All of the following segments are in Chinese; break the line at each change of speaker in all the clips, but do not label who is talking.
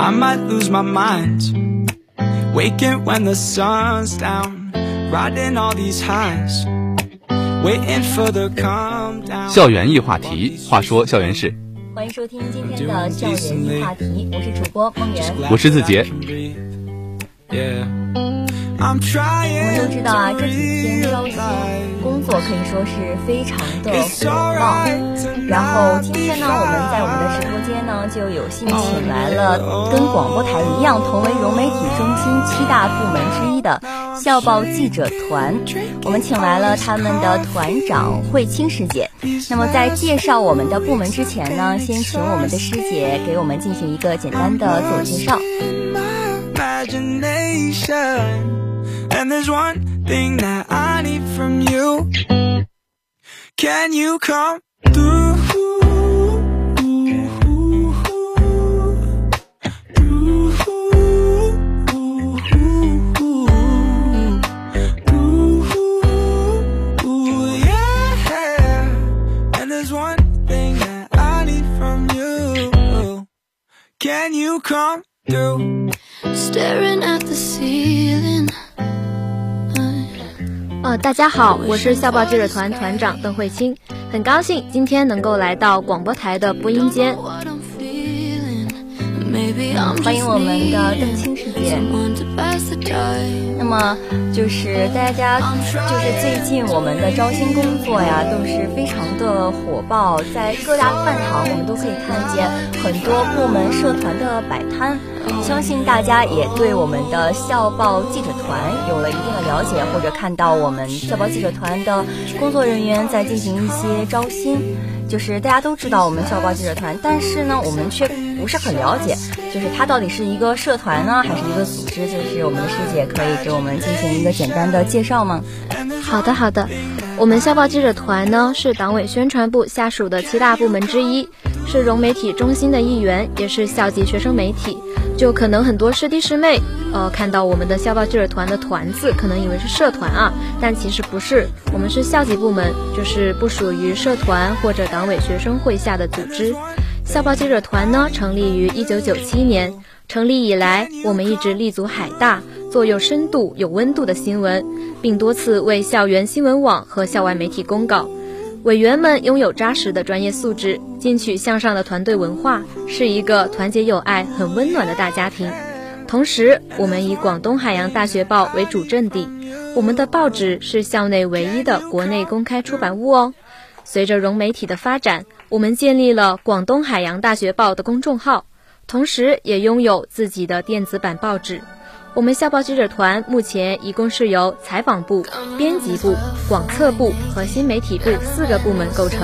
I might lose my mind. Waking when the sun's down, riding all these highs, waiting for the calm down.
校园易话题，话说校园事，
欢迎收听今天的校园易话题，我是主播梦圆。
我是子杰。
Yeah. I'm
我们
trying
都知道啊，这几天招新工作可以说是非常的火爆。然后今天呢，我们在我们的直.播间呢就有幸请来了跟广播台一样，同为融媒体中心七大部门之一的校报记者团。我们请来了他们的团长慧清师姐。那么在介绍我们的部门之前呢，先请我们的师姐给我们进行一个简单的自我介绍。
imagination. And there's one thing that I need from you. Can you come through? Yeah. And there's one thing that I need from you. Can you come through?
staring at
呃，大家好，我是校报记者团团长邓慧清，很高兴今天能够来到广播台的播音间。
欢迎我们的邓青那么就是大家就是最近我们的招新工作呀，都是非常的火爆，在各大饭堂我们都可以看见很多部门社团的摆摊。相信大家也对我们的校报记者团有了一定的了解，或者看到我们校报记者团的工作人员在进行一些招新。就是大家都知道我们校报记者团，但是呢，我们却不是很了解，就是它到底是一个社团呢，还是一个组织？就是我们的师姐可以给我们进行一个简单的介绍吗？
好的，好的。我们校报记者团呢是党委宣传部下属的七大部门之一，是融媒体中心的一员，也是校级学生媒体。就可能很多师弟师妹，呃，看到我们的校报记者团的“团”字，可能以为是社团啊，但其实不是，我们是校级部门，就是不属于社团或者党委学生会下的组织。校报记者团呢，成立于一九九七年，成立以来，我们一直立足海大，做有深度、有温度的新闻，并多次为校园新闻网和校外媒体公告。委员们拥有扎实的专业素质，进取向上的团队文化，是一个团结友爱、很温暖的大家庭。同时，我们以广东海洋大学报为主阵地，我们的报纸是校内唯一的国内公开出版物哦。随着融媒体的发展，我们建立了广东海洋大学报的公众号，同时也拥有自己的电子版报纸。我们校报记者团目前一共是由采访部、编辑部、广策部和新媒体部四个部门构成。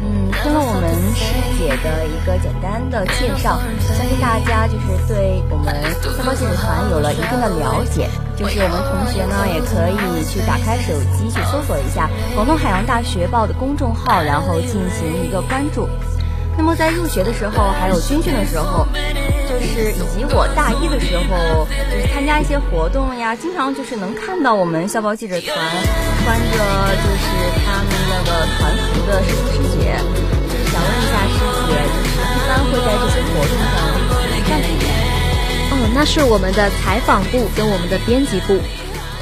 嗯，听了我们师姐的一个简单的介绍，相信大家就是对我们校报记者团有了一定的了解。就是我们同学呢，也可以去打开手机去搜索一下广东海洋大学报的公众号，然后进行一个关注。那么在入学的时候，还有军训的时候，就是以及我大一的时候，就是参加一些活动呀，经常就是能看到我们校报记者团穿着就是他们那个团服的师兄师姐，就是想问一下师姐，就是一般会在这些活动上干什么？
哦，那是我们的采访部跟我们的编辑部，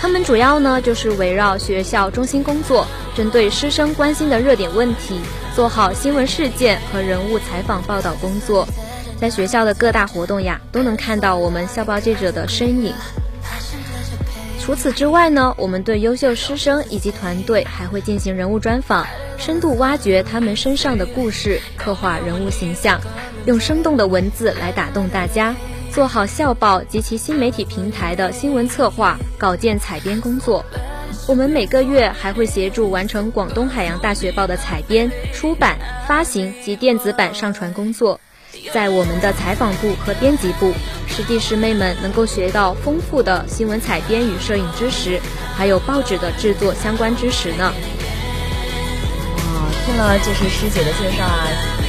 他们主要呢就是围绕学校中心工作，针对师生关心的热点问题，做好新闻事件和人物采访报道工作。在学校的各大活动呀，都能看到我们校报记者的身影。除此之外呢，我们对优秀师生以及团队还会进行人物专访，深度挖掘他们身上的故事，刻画人物形象，用生动的文字来打动大家。做好校报及其新媒体平台的新闻策划、稿件采编工作。我们每个月还会协助完成广东海洋大学报的采编、出版、发行及电子版上传工作。在我们的采访部和编辑部，师弟师妹们能够学到丰富的新闻采编与摄影知识，还有报纸的制作相关知识呢。
啊，听了就是师姐的介绍啊，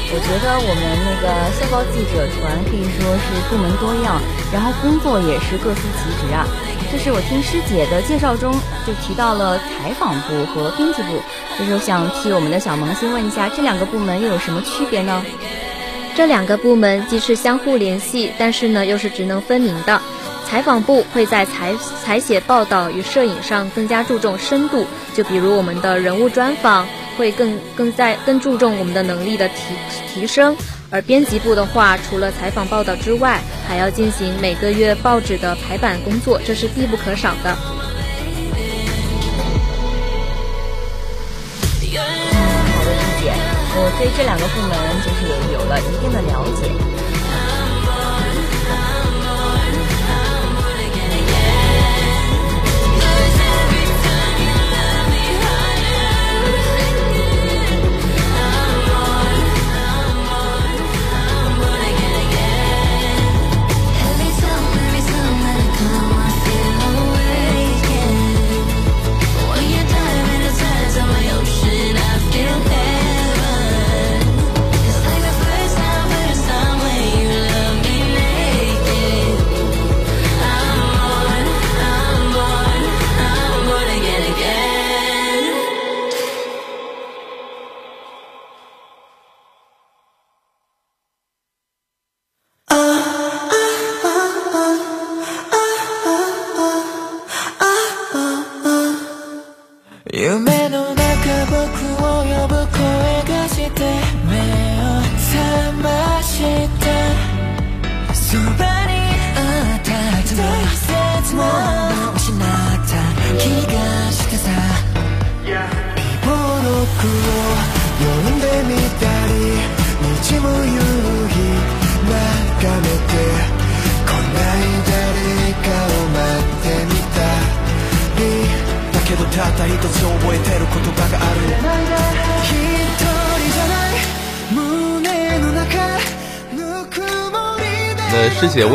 我觉得我们那个校报记者团可以说是部门多样，然后工作也是各司其职啊。就是我听师姐的介绍中就提到了采访部和编辑部，就是想替我们的小萌新问一下，这两个部门又有什么区别呢？
这两个部门既是相互联系，但是呢又是职能分明的。采访部会在采采写报道与摄影上更加注重深度，就比如我们的人物专访会更更在更注重我们的能力的提提升。而编辑部的话，除了采访报道之外，还要进行每个月报纸的排版工作，这是必不可少的。
好的理解。我对这两个部门就是也有了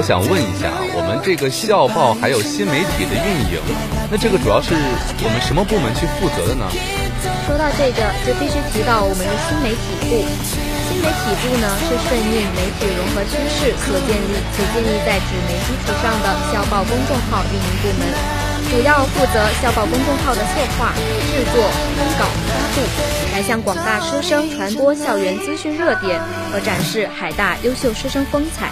想问一下，我们这个校报还有新媒体的运营，那这个主要是我们什么部门去负责的呢？
说到这个，就必须提到我们的新媒体部。新媒体部呢，是顺应媒体融合趋势所建立且建立在纸媒基础上的校报公众号运营部门，主要负责校报公众号的策划、制作、通稿、发布，来向广大师生传播校园资讯热点和展示海大优秀师生风采。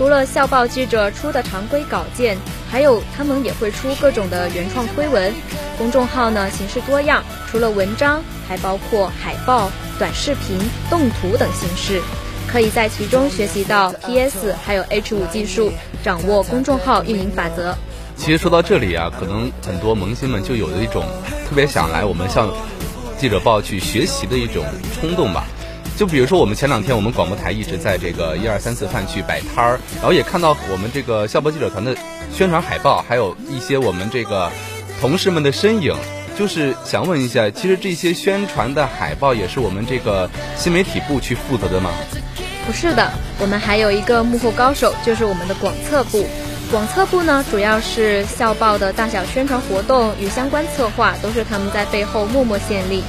除了校报记者出的常规稿件，还有他们也会出各种的原创推文。公众号呢形式多样，除了文章，还包括海报、短视频、动图等形式，可以在其中学习到 PS 还有 H 五技术，掌握公众号运营法则。
其实说到这里啊，可能很多萌新们就有了一种特别想来我们向记者报去学习的一种冲动吧。就比如说，我们前两天我们广播台一直在这个一二三四饭区摆摊儿，然后也看到我们这个校报记者团的宣传海报，还有一些我们这个同事们的身影。就是想问一下，其实这些宣传的海报也是我们这个新媒体部去负责的吗？
不是的，我们还有一个幕后高手，就是我们的广策部。广策部呢，主要是校报的大小宣传活动与相关策划，都是他们在背后默默献力。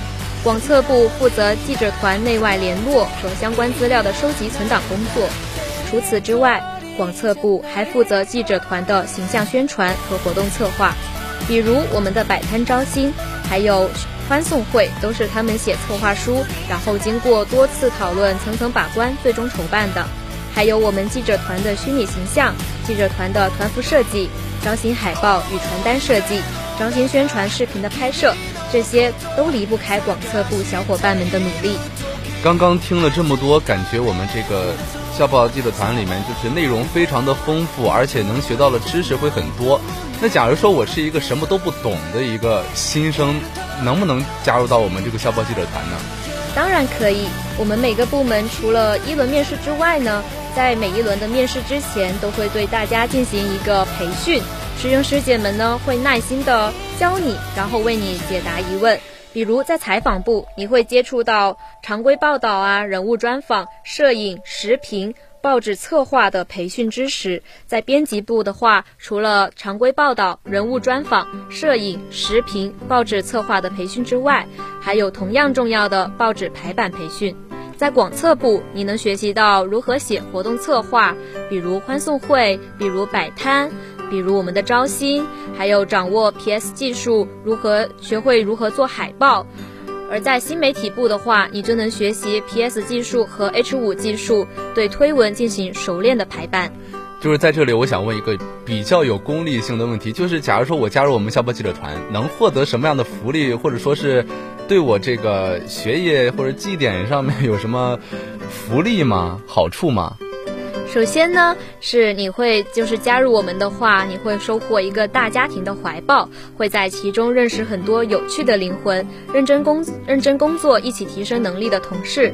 广策部负责记者团内外联络和相关资料的收集存档工作。除此之外，广策部还负责记者团的形象宣传和活动策划，比如我们的摆摊招新，还有欢送会，都是他们写策划书，然后经过多次讨论、层层把关，最终筹办的。还有我们记者团的虚拟形象、记者团的团服设计、招新海报与传单设计、招新宣传视频的拍摄。这些都离不开广测部小伙伴们的努力。
刚刚听了这么多，感觉我们这个校报记者团里面就是内容非常的丰富，而且能学到的知识会很多。那假如说我是一个什么都不懂的一个新生，能不能加入到我们这个校报记者团呢？
当然可以。我们每个部门除了一轮面试之外呢，在每一轮的面试之前，都会对大家进行一个培训。师兄师姐们呢会耐心的教你，然后为你解答疑问。比如在采访部，你会接触到常规报道啊、人物专访、摄影、时评、报纸策划的培训知识；在编辑部的话，除了常规报道、人物专访、摄影、时评、报纸策划的培训之外，还有同样重要的报纸排版培训。在广策部，你能学习到如何写活动策划，比如欢送会，比如摆摊。比如我们的招新，还有掌握 PS 技术，如何学会如何做海报，而在新媒体部的话，你就能学习 PS 技术和 H 五技术，对推文进行熟练的排版。
就是在这里，我想问一个比较有功利性的问题，就是假如说我加入我们校报记者团，能获得什么样的福利，或者说是对我这个学业或者绩点上面有什么福利吗？好处吗？
首先呢，是你会就是加入我们的话，你会收获一个大家庭的怀抱，会在其中认识很多有趣的灵魂，认真工认真工作，一起提升能力的同事。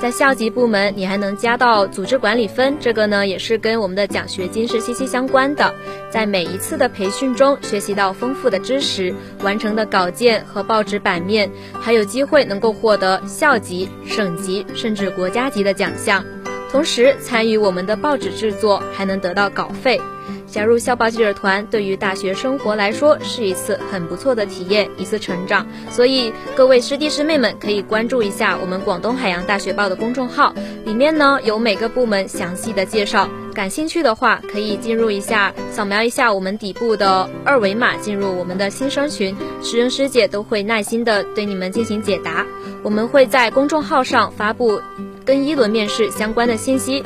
在校级部门，你还能加到组织管理分，这个呢也是跟我们的奖学金是息息相关的。在每一次的培训中，学习到丰富的知识，完成的稿件和报纸版面，还有机会能够获得校级、省级甚至国家级的奖项。同时参与我们的报纸制作，还能得到稿费。加入校报记者团，对于大学生活来说是一次很不错的体验，一次成长。所以各位师弟师妹们可以关注一下我们广东海洋大学报的公众号，里面呢有每个部门详细的介绍。感兴趣的话，可以进入一下，扫描一下我们底部的二维码，进入我们的新生群，师兄师姐都会耐心的对你们进行解答。我们会在公众号上发布。跟一轮面试相关的信息。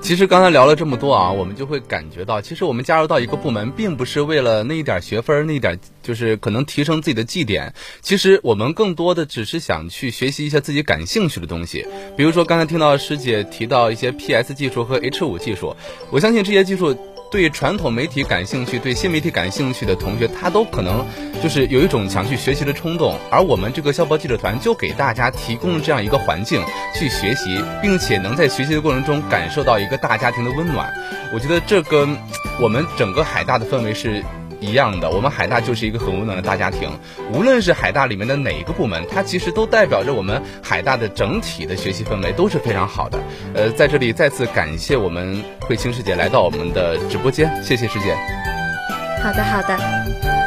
其实刚才聊了这么多啊，我们就会感觉到，其实我们加入到一个部门，并不是为了那一点学分，那一点就是可能提升自己的绩点。其实我们更多的只是想去学习一下自己感兴趣的东西。比如说刚才听到师姐提到一些 PS 技术和 H 五技术，我相信这些技术。对传统媒体感兴趣、对新媒体感兴趣的同学，他都可能就是有一种想去学习的冲动。而我们这个校报记者团就给大家提供了这样一个环境去学习，并且能在学习的过程中感受到一个大家庭的温暖。我觉得这跟我们整个海大的氛围是。一样的，我们海大就是一个很温暖的大家庭。无论是海大里面的哪一个部门，它其实都代表着我们海大的整体的学习氛围都是非常好的。呃，在这里再次感谢我们慧清师姐来到我们的直播间，谢谢师姐。
好的，好的。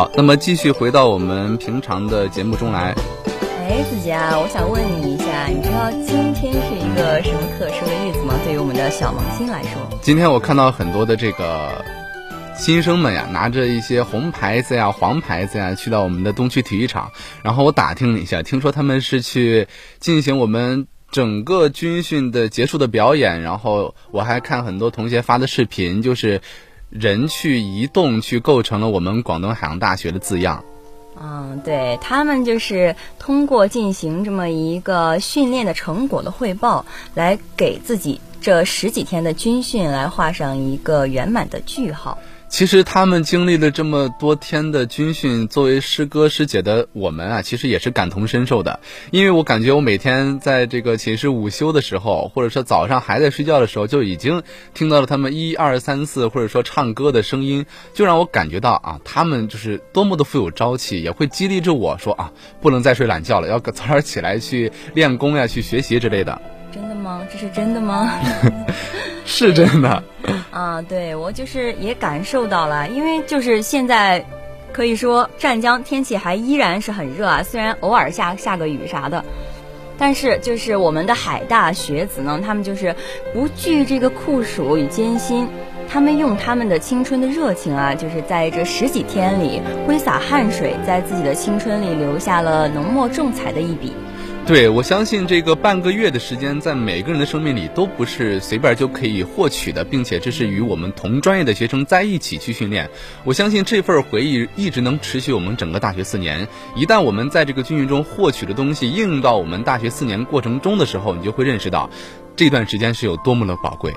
好，那么继续回到我们平常的节目中来。
哎，子杰啊，我想问你一下，你知道今天是一个什么特殊的日子吗？对于我们的小萌新来说，
今天我看到很多的这个新生们呀，拿着一些红牌子呀、黄牌子呀，去到我们的东区体育场。然后我打听了一下，听说他们是去进行我们整个军训的结束的表演。然后我还看很多同学发的视频，就是。人去移动，去构成了我们广东海洋大学的字样。
嗯，对他们就是通过进行这么一个训练的成果的汇报，来给自己这十几天的军训来画上一个圆满的句号。
其实他们经历了这么多天的军训，作为师哥师姐的我们啊，其实也是感同身受的。因为我感觉我每天在这个寝室午休的时候，或者说早上还在睡觉的时候，就已经听到了他们 一二三四，或者说唱歌的声音，就让我感觉到啊，他们就是多么的富有朝气，也会激励着我说啊，不能再睡懒觉了，要早点起来去练功呀，去学习之类的。
真的吗？这是真的吗？
是真的。
啊，对我就是也感受到了，因为就是现在，可以说湛江天气还依然是很热啊，虽然偶尔下下个雨啥的，但是就是我们的海大学子呢，他们就是不惧这个酷暑与艰辛，他们用他们的青春的热情啊，就是在这十几天里挥洒汗水，在自己的青春里留下了浓墨重彩的一笔。
对，我相信这个半个月的时间，在每个人的生命里都不是随便就可以获取的，并且这是与我们同专业的学生在一起去训练。我相信这份回忆一直能持续我们整个大学四年。一旦我们在这个军训中获取的东西应用到我们大学四年过程中的时候，你就会认识到这段时间是有多么的宝贵。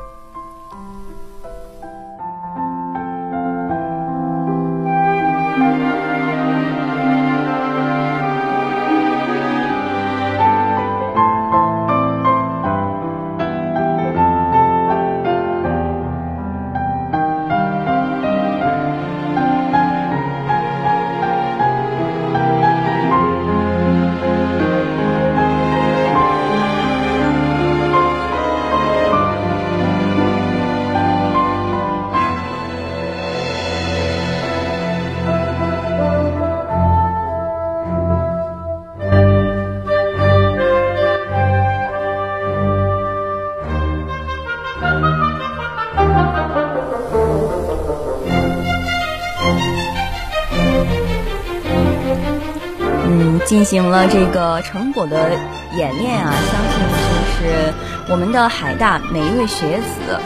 进行了这个成果的演练啊，相信就是我们的海大每一位学子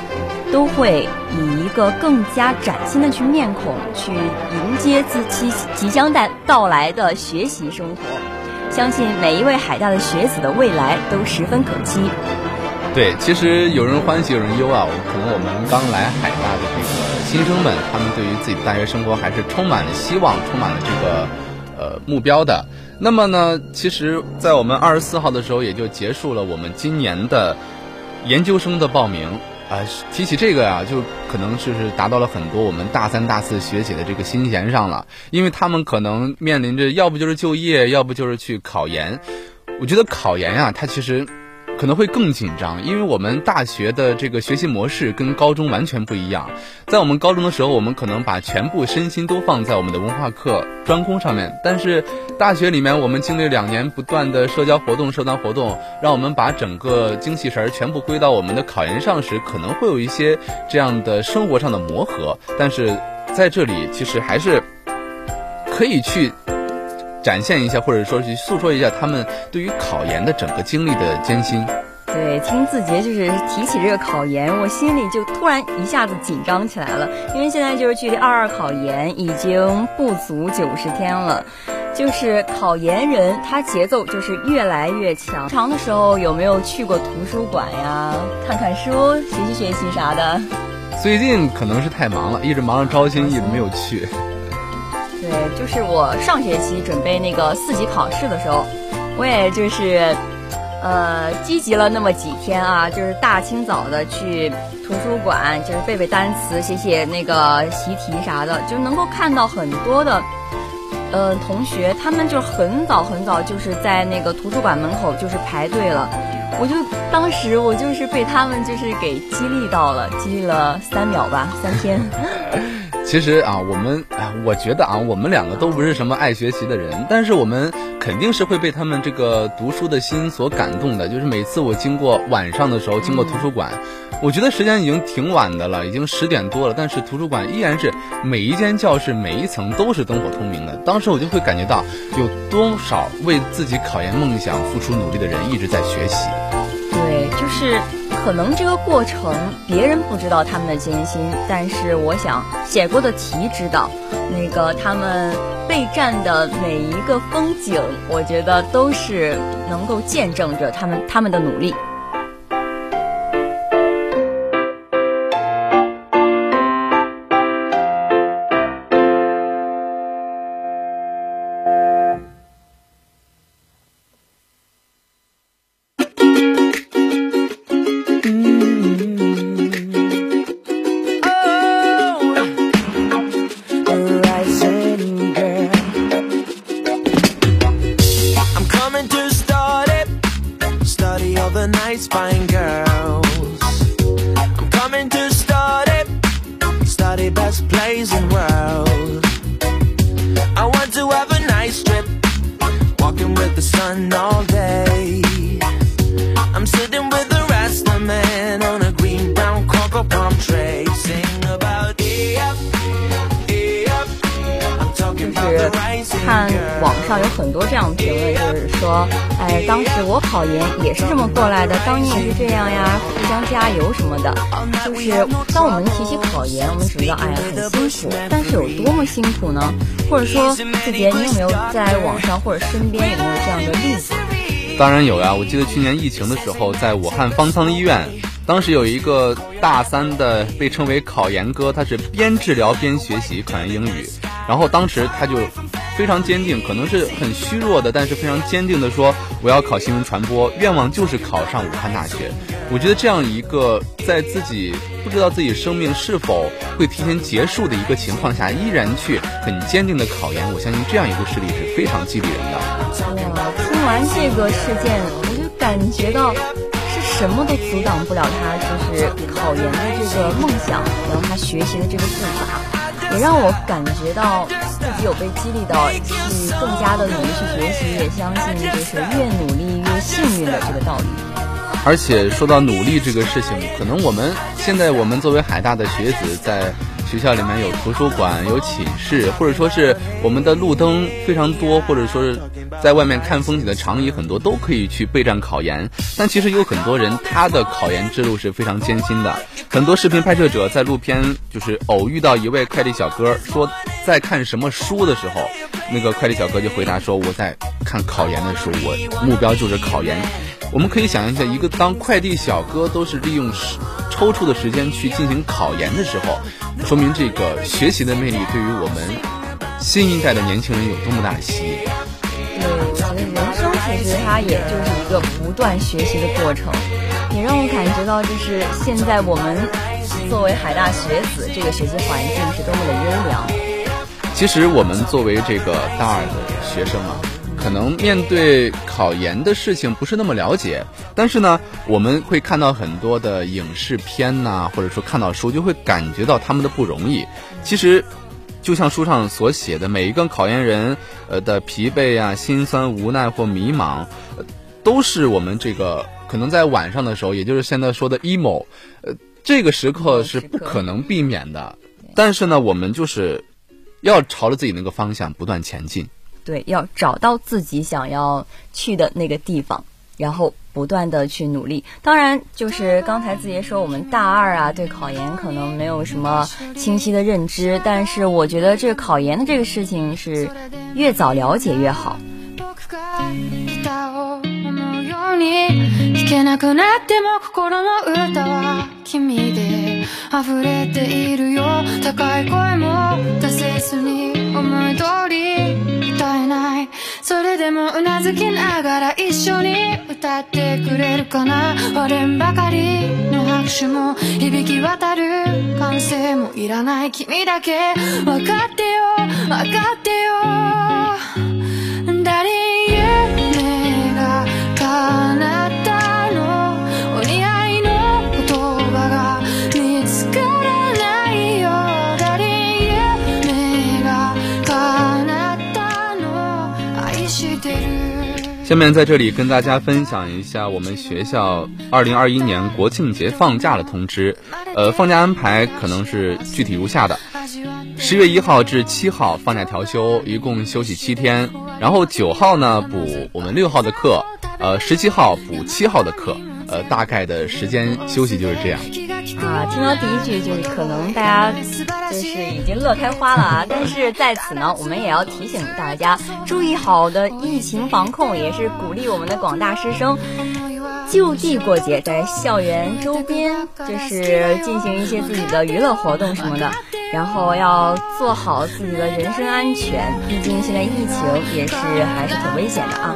都会以一个更加崭新的去面孔去迎接自己即将到到来的学习生活。相信每一位海大的学子的未来都十分可期。
对，其实有人欢喜有人忧啊。可能我们刚来海大的这个新生们，他们对于自己的大学生活还是充满了希望，充满了这个呃目标的。那么呢，其实，在我们二十四号的时候，也就结束了我们今年的研究生的报名。啊，提起这个呀，就可能就是达到了很多我们大三、大四学姐的这个心弦上了，因为他们可能面临着要不就是就业，要不就是去考研。我觉得考研呀，它其实。可能会更紧张，因为我们大学的这个学习模式跟高中完全不一样。在我们高中的时候，我们可能把全部身心都放在我们的文化课专攻上面，但是大学里面，我们经历两年不断的社交活动、社团活动，让我们把整个精气神儿全部归到我们的考研上时，可能会有一些这样的生活上的磨合。但是在这里，其实还是可以去。展现一下，或者说去诉说一下他们对于考研的整个经历的艰辛。
对，听字节就是提起这个考研，我心里就突然一下子紧张起来了，因为现在就是距离二二考研已经不足九十天了，就是考研人他节奏就是越来越强。长的时候有没有去过图书馆呀，看看书，学习学习啥的？
最近可能是太忙了，一直忙着招新，一直没有去。
对，就是我上学期准备那个四级考试的时候，我也就是，呃，积极了那么几天啊，就是大清早的去图书馆，就是背背单词，写写那个习题啥的，就能够看到很多的，呃，同学他们就很早很早就是在那个图书馆门口就是排队了，我就当时我就是被他们就是给激励到了，激励了三秒吧，三天。
其实啊，我们啊，我觉得啊，我们两个都不是什么爱学习的人，但是我们肯定是会被他们这个读书的心所感动的。就是每次我经过晚上的时候，经过图书馆，我觉得时间已经挺晚的了，已经十点多了，但是图书馆依然是每一间教室、每一层都是灯火通明的。当时我就会感觉到，有多少为自己考研梦想付出努力的人一直在学习。
对，就是。可能这个过程别人不知道他们的艰辛，但是我想写过的题知道，那个他们备战的每一个风景，我觉得都是能够见证着他们他们的努力。就是当我们提起考研，我们只知道，哎呀，很辛苦，但是有多么辛苦呢？或者说，志杰，你有没有在网上或者身边有没有这样的例子？
当然有呀，我记得去年疫情的时候，在武汉方舱医院，当时有一个大三的被称为考研哥，他是边治疗边学习考研英语，然后当时他就。非常坚定，可能是很虚弱的，但是非常坚定的说，我要考新闻传播，愿望就是考上武汉大学。我觉得这样一个在自己不知道自己生命是否会提前结束的一个情况下，依然去很坚定的考研，我相信这样一个事例是非常激励人的。
哇，听完这个事件，我就感觉到是什么都阻挡不了他，就是考研的这个梦想，然后他学习的这个步伐，也让我感觉到。自己有被激励到，去更加的努力去学习，也相信就是越努力越幸运的这个道理。
而且说到努力这个事情，可能我们现在我们作为海大的学子，在学校里面有图书馆、有寝室，或者说是我们的路灯非常多，或者说是在外面看风景的长椅很多，都可以去备战考研。但其实有很多人，他的考研之路是非常艰辛的。很多视频拍摄者在路边就是偶遇到一位快递小哥，说在看什么书的时候，那个快递小哥就回答说我在看考研的书，我目标就是考研。我们可以想象一下，一个当快递小哥都是利用时抽出的时间去进行考研的时候，说明这个学习的魅力对于我们新一代的年轻人有多么大的吸引。
对，我觉得人生其实它也就是一个不断学习的过程，也让我感觉到就是现在我们作为海大学子，这个学习环境是多么的优良。
其实我们作为这个大二的学生啊。可能面对考研的事情不是那么了解，但是呢，我们会看到很多的影视片呐，或者说看到书，就会感觉到他们的不容易。其实，就像书上所写的，每一个考研人呃的疲惫啊、心酸、无奈或迷茫，都是我们这个可能在晚上的时候，也就是现在说的 emo，呃，这个时刻是不可能避免的。但是呢，我们就是要朝着自己那个方向不断前进。
对，要找到自己想要去的那个地方，然后不断的去努力。当然，就是刚才子杰说我们大二啊，对考研可能没有什么清晰的认知，但是我觉得这个考研的这个事情是越早了解越好。
ように弾けなくなっても心の歌は君で溢れているよ。高い声も出せずに思い通り歌えない。それでもうなずきながら一緒に歌ってくれるかな。割れんばかりの拍手も響き渡る歓声もいらない。君だけ。分かってよ。分かってよ。
下面在这里跟大家分享一下我们学校二零二一年国庆节放假的通知。呃，放假安排可能是具体如下的：十月一号至七号放假调休，一共休息七天。然后九号呢补我们六号的课，呃，十七号补七号的课。呃，大概的时间休息就是这样。
啊，听到第一句就是可能大家就是已经乐开花了啊，但是在此呢，我们也要提醒大家注意好的疫情防控，也是鼓励我们的广大师生就地过节，在校园周边就是进行一些自己的娱乐活动什么的，然后要做好自己的人身安全，毕竟现在疫情也是还是挺危险的啊。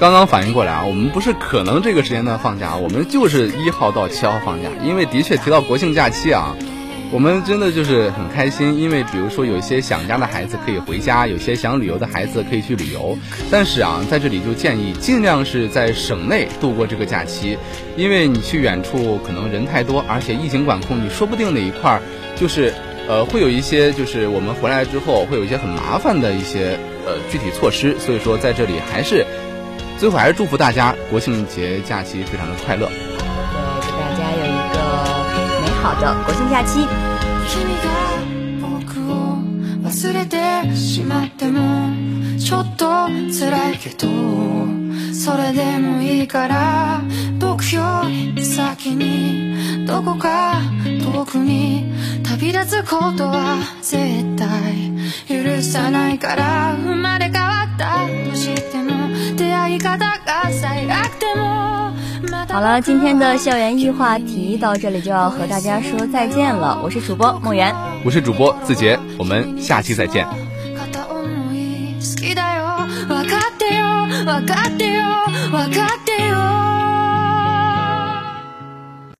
刚刚反应过来啊，我们不是可能这个时间段放假，我们就是一号到七号放假。因为的确提到国庆假期啊，我们真的就是很开心。因为比如说有一些想家的孩子可以回家，有些想旅游的孩子可以去旅游。但是啊，在这里就建议尽量是在省内度过这个假期，因为你去远处可能人太多，而且疫情管控，你说不定哪一块儿就是呃会有一些就是我们回来之后会有一些很麻烦的一些呃具体措施。所以说在这里还是。最后还是祝福大家国庆节假期非常的快乐。
对，祝大家有一个美好的国庆假期。
忘れてしまってもちょっと辛いけどそれでもいいから僕より先にどこか遠くに旅立つことは絶対許さないから生まれ変わったとしても出会い方が最悪でもまた
好了，今天的校园易话题到这里就要和大家说再见了。我是主播梦圆，
我是主播字节，我们下期再见。
片思い好きだよ分かってよ分かってよ分かって